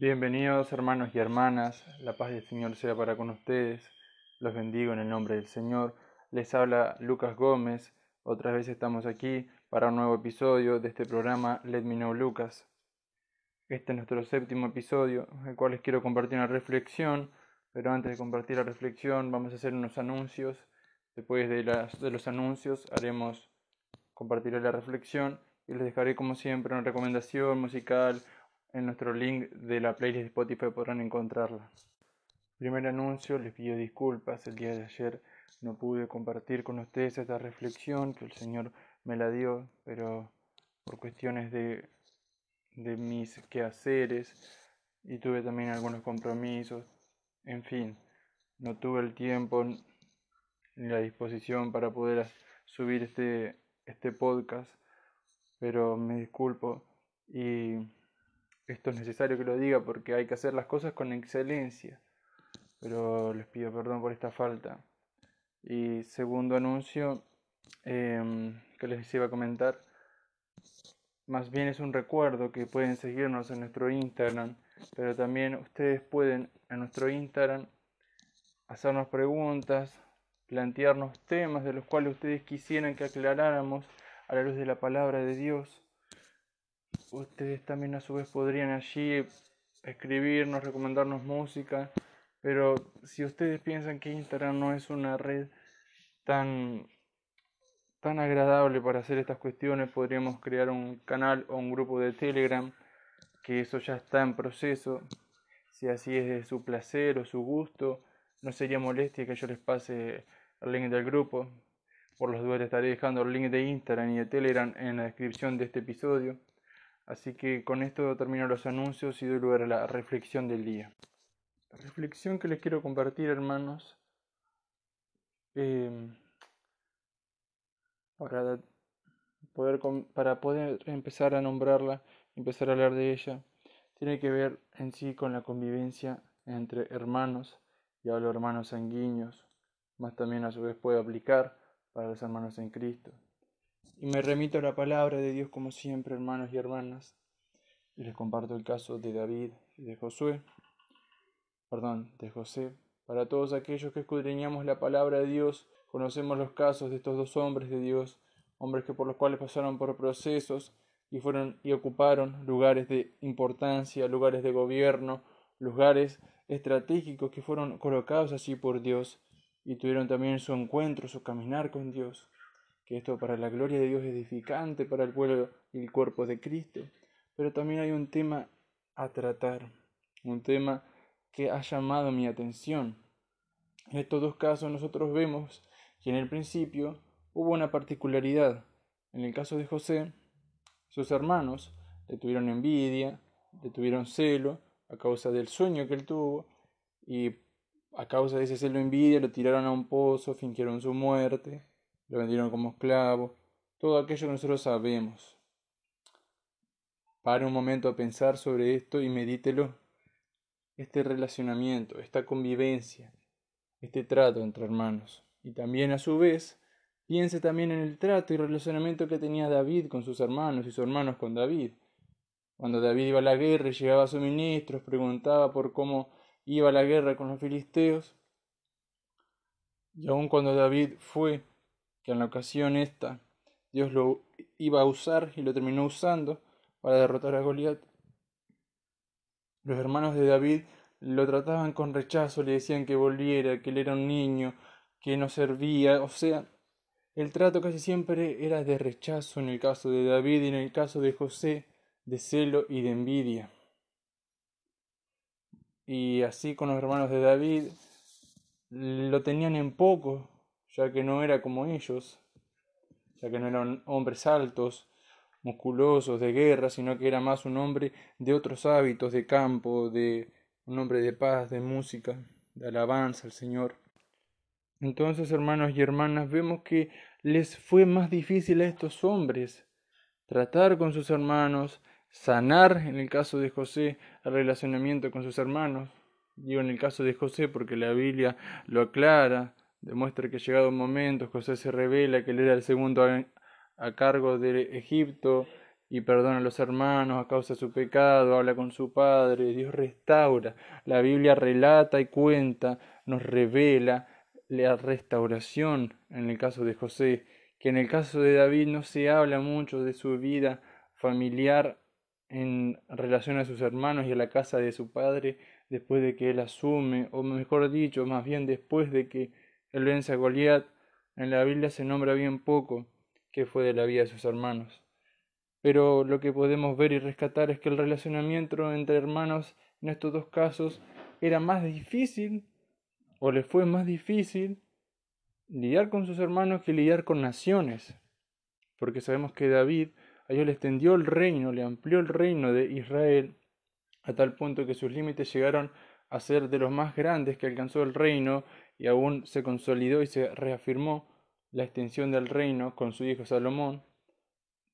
Bienvenidos hermanos y hermanas, la paz del Señor sea para con ustedes, los bendigo en el nombre del Señor. Les habla Lucas Gómez, otra vez estamos aquí para un nuevo episodio de este programa Let Me Know Lucas. Este es nuestro séptimo episodio, el cual les quiero compartir una reflexión, pero antes de compartir la reflexión vamos a hacer unos anuncios. Después de, de los anuncios haremos, compartiré la reflexión y les dejaré como siempre una recomendación musical en nuestro link de la playlist de Spotify podrán encontrarla. Primer anuncio, les pido disculpas, el día de ayer no pude compartir con ustedes esta reflexión que el Señor me la dio, pero por cuestiones de, de mis quehaceres y tuve también algunos compromisos, en fin, no tuve el tiempo ni la disposición para poder subir este, este podcast pero me disculpo y esto es necesario que lo diga porque hay que hacer las cosas con excelencia, pero les pido perdón por esta falta. Y segundo anuncio em, que les iba a comentar, más bien es un recuerdo que pueden seguirnos en nuestro Instagram, pero también ustedes pueden en nuestro Instagram hacernos preguntas, plantearnos temas de los cuales ustedes quisieran que aclaráramos a la luz de la palabra de Dios. Ustedes también a su vez podrían allí escribirnos, recomendarnos música, pero si ustedes piensan que Instagram no es una red tan tan agradable para hacer estas cuestiones, podríamos crear un canal o un grupo de Telegram, que eso ya está en proceso. Si así es de su placer o su gusto, no sería molestia que yo les pase el link del grupo. Por los dudas estaré dejando el link de Instagram y de Telegram en la descripción de este episodio. Así que con esto termino los anuncios y doy lugar a la reflexión del día. La reflexión que les quiero compartir, hermanos, em, para, poder, para poder empezar a nombrarla, empezar a hablar de ella, tiene que ver en sí con la convivencia entre hermanos, y hablo hermanos sanguíneos, más también a su vez puede aplicar para los hermanos en Cristo. Y me remito a la palabra de Dios como siempre, hermanos y hermanas, y les comparto el caso de David y de Josué, perdón, de José. Para todos aquellos que escudriñamos la palabra de Dios, conocemos los casos de estos dos hombres de Dios, hombres que por los cuales pasaron por procesos y fueron y ocuparon lugares de importancia, lugares de gobierno, lugares estratégicos que fueron colocados así por Dios y tuvieron también su encuentro, su caminar con Dios, que esto para la gloria de Dios es edificante para el pueblo y el cuerpo de Cristo. Pero también hay un tema a tratar, un tema que ha llamado mi atención. En estos dos casos nosotros vemos que en el principio hubo una particularidad. En el caso de José, sus hermanos le tuvieron envidia, le tuvieron celo a causa del sueño que él tuvo y a causa de ese celo envidia lo tiraron a un pozo, fingieron su muerte, lo vendieron como esclavo, todo aquello que nosotros sabemos. Pare un momento a pensar sobre esto y medítelo. Este relacionamiento, esta convivencia, este trato entre hermanos. Y también a su vez, piense también en el trato y relacionamiento que tenía David con sus hermanos y sus hermanos con David. Cuando David iba a la guerra y llegaba a suministros, preguntaba por cómo iba la guerra con los filisteos. Y aun cuando David fue, que en la ocasión esta Dios lo iba a usar y lo terminó usando para derrotar a Goliat, los hermanos de David lo trataban con rechazo, le decían que volviera, que él era un niño, que no servía, o sea, el trato casi siempre era de rechazo en el caso de David y en el caso de José, de celo y de envidia. Y así con los hermanos de David lo tenían en poco, ya que no era como ellos, ya que no eran hombres altos, musculosos, de guerra, sino que era más un hombre de otros hábitos, de campo, de un hombre de paz, de música, de alabanza al Señor. Entonces, hermanos y hermanas, vemos que les fue más difícil a estos hombres tratar con sus hermanos, sanar, en el caso de José, el relacionamiento con sus hermanos. Digo en el caso de José porque la Biblia lo aclara, demuestra que llegado un momento José se revela que él era el segundo a, cargo de Egipto, y perdona a los hermanos a causa de su pecado, habla con su Padre, Dios restaura. La Biblia relata y cuenta, nos revela la restauración en el caso de José, que en el caso de David no se habla mucho de su vida familiar en relación a sus hermanos y a la casa de su padre después de que él asume, o mejor dicho, más bien después de que él vence a Goliat, en la Biblia se nombra bien poco que fue de la vida de sus hermanos. Pero lo que podemos ver y rescatar es que el relacionamiento entre hermanos en estos dos casos era más difícil o le fue más difícil lidiar con sus hermanos que lidiar con naciones. Porque sabemos que David a Dios le extendió el reino, le amplió el reino de Israel a tal punto que sus límites llegaron a ser de los más grandes que alcanzó el reino y aún se consolidó y se reafirmó la extensión del reino con su hijo Salomón.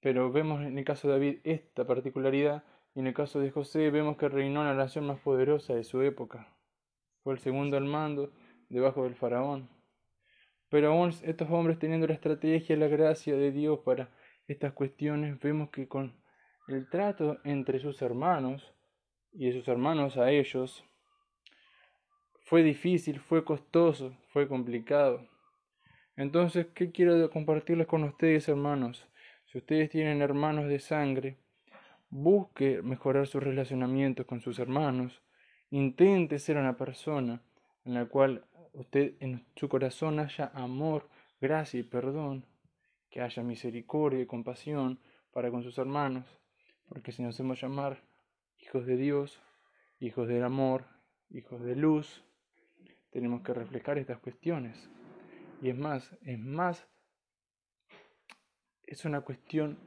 Pero vemos en el caso de David esta particularidad y en el caso de José vemos que reinó la nación más poderosa de su época. Fue el segundo al mando debajo del faraón. Pero aún estos hombres teniendo la estrategia y la gracia de Dios para estas cuestiones, vemos que con el trato entre sus hermanos y de sus hermanos a ellos, fue difícil, fue costoso, fue complicado. Entonces, ¿qué quiero compartirles con ustedes, hermanos? Si ustedes tienen hermanos de sangre, busque mejorar sus relacionamientos con sus hermanos. Intente ser una persona en la cual usted en su corazón haya amor, gracia y perdón, que haya misericordia y compasión para con sus hermanos, porque si nos hacemos llamar hijos de Dios, hijos del amor, hijos de luz, tenemos que reflejar estas cuestiones. Y es más, es más es una cuestión,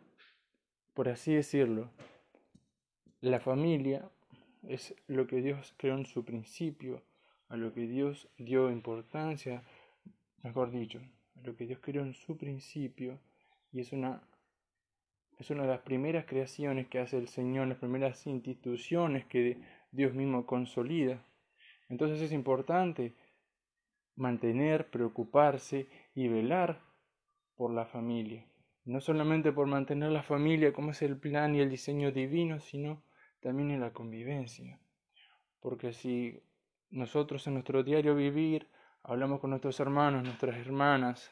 por así decirlo, la familia es lo que Dios creó en su principio, a lo que Dios dio importancia, mejor dicho, a lo que Dios creó en su principio, y es una, es una de las primeras creaciones que hace el Señor, las primeras instituciones que Dios mismo consolida. Entonces es importante mantener, preocuparse y velar por la familia no solamente por mantener la familia como es el plan y el diseño divino, sino también en la convivencia. Porque si nosotros en nuestro diario vivir hablamos con nuestros hermanos, nuestras hermanas,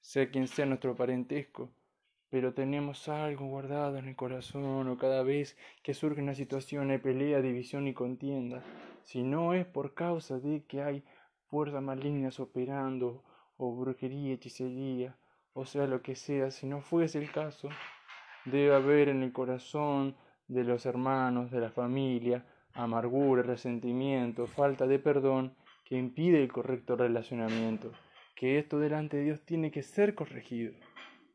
sea quien sea nuestro parentesco, pero tenemos algo guardado en el corazón o cada vez que surge una situación de pelea, división y contienda, si no es por causa de que hay fuerzas malignas operando o brujería, hechicería, o sea lo que sea, si no fuese el caso, debe haber en el corazón de los hermanos, de la familia, amargura, resentimiento, falta de perdón que impide el correcto relacionamiento, que esto delante de Dios tiene que ser corregido,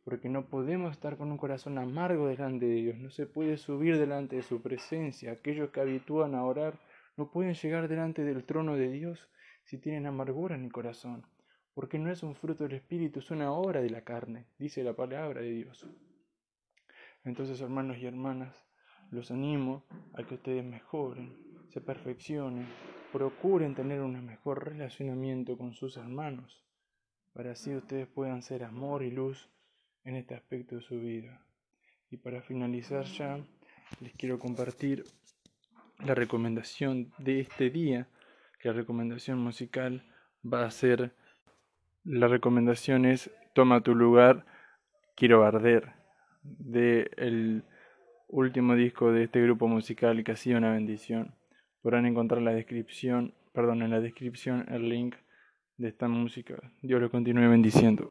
porque no podemos estar con un corazón amargo delante de Dios, no se puede subir delante de su presencia, aquellos que habitúan a orar no pueden llegar delante del trono de Dios si tienen amargura en el corazón porque no es un fruto del Espíritu, es una obra de la carne, dice la palabra de Dios. Entonces, hermanos y hermanas, los animo a que ustedes mejoren, se perfeccionen, procuren tener un mejor relacionamiento con sus hermanos, para así ustedes puedan ser amor y luz en este aspecto de su vida. Y para finalizar ya, les quiero compartir la recomendación de este día, la recomendación musical va a ser la recomendación es Toma tu lugar, quiero arder, de el último disco de este grupo musical que ha sido una bendición. Podrán encontrar la descripción, perdón, en la descripción el link de esta música. Dios lo continúe bendiciendo.